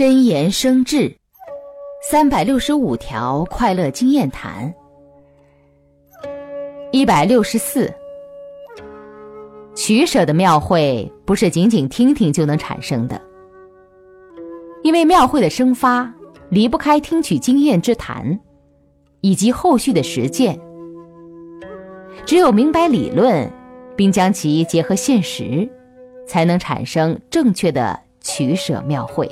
真言生智三百六十五条快乐经验谈一百六十四。取舍的庙会不是仅仅听听就能产生的因为庙会的生发离不开听取经验之谈以及后续的实践。只有明白理论并将其结合现实才能产生正确的取舍庙会。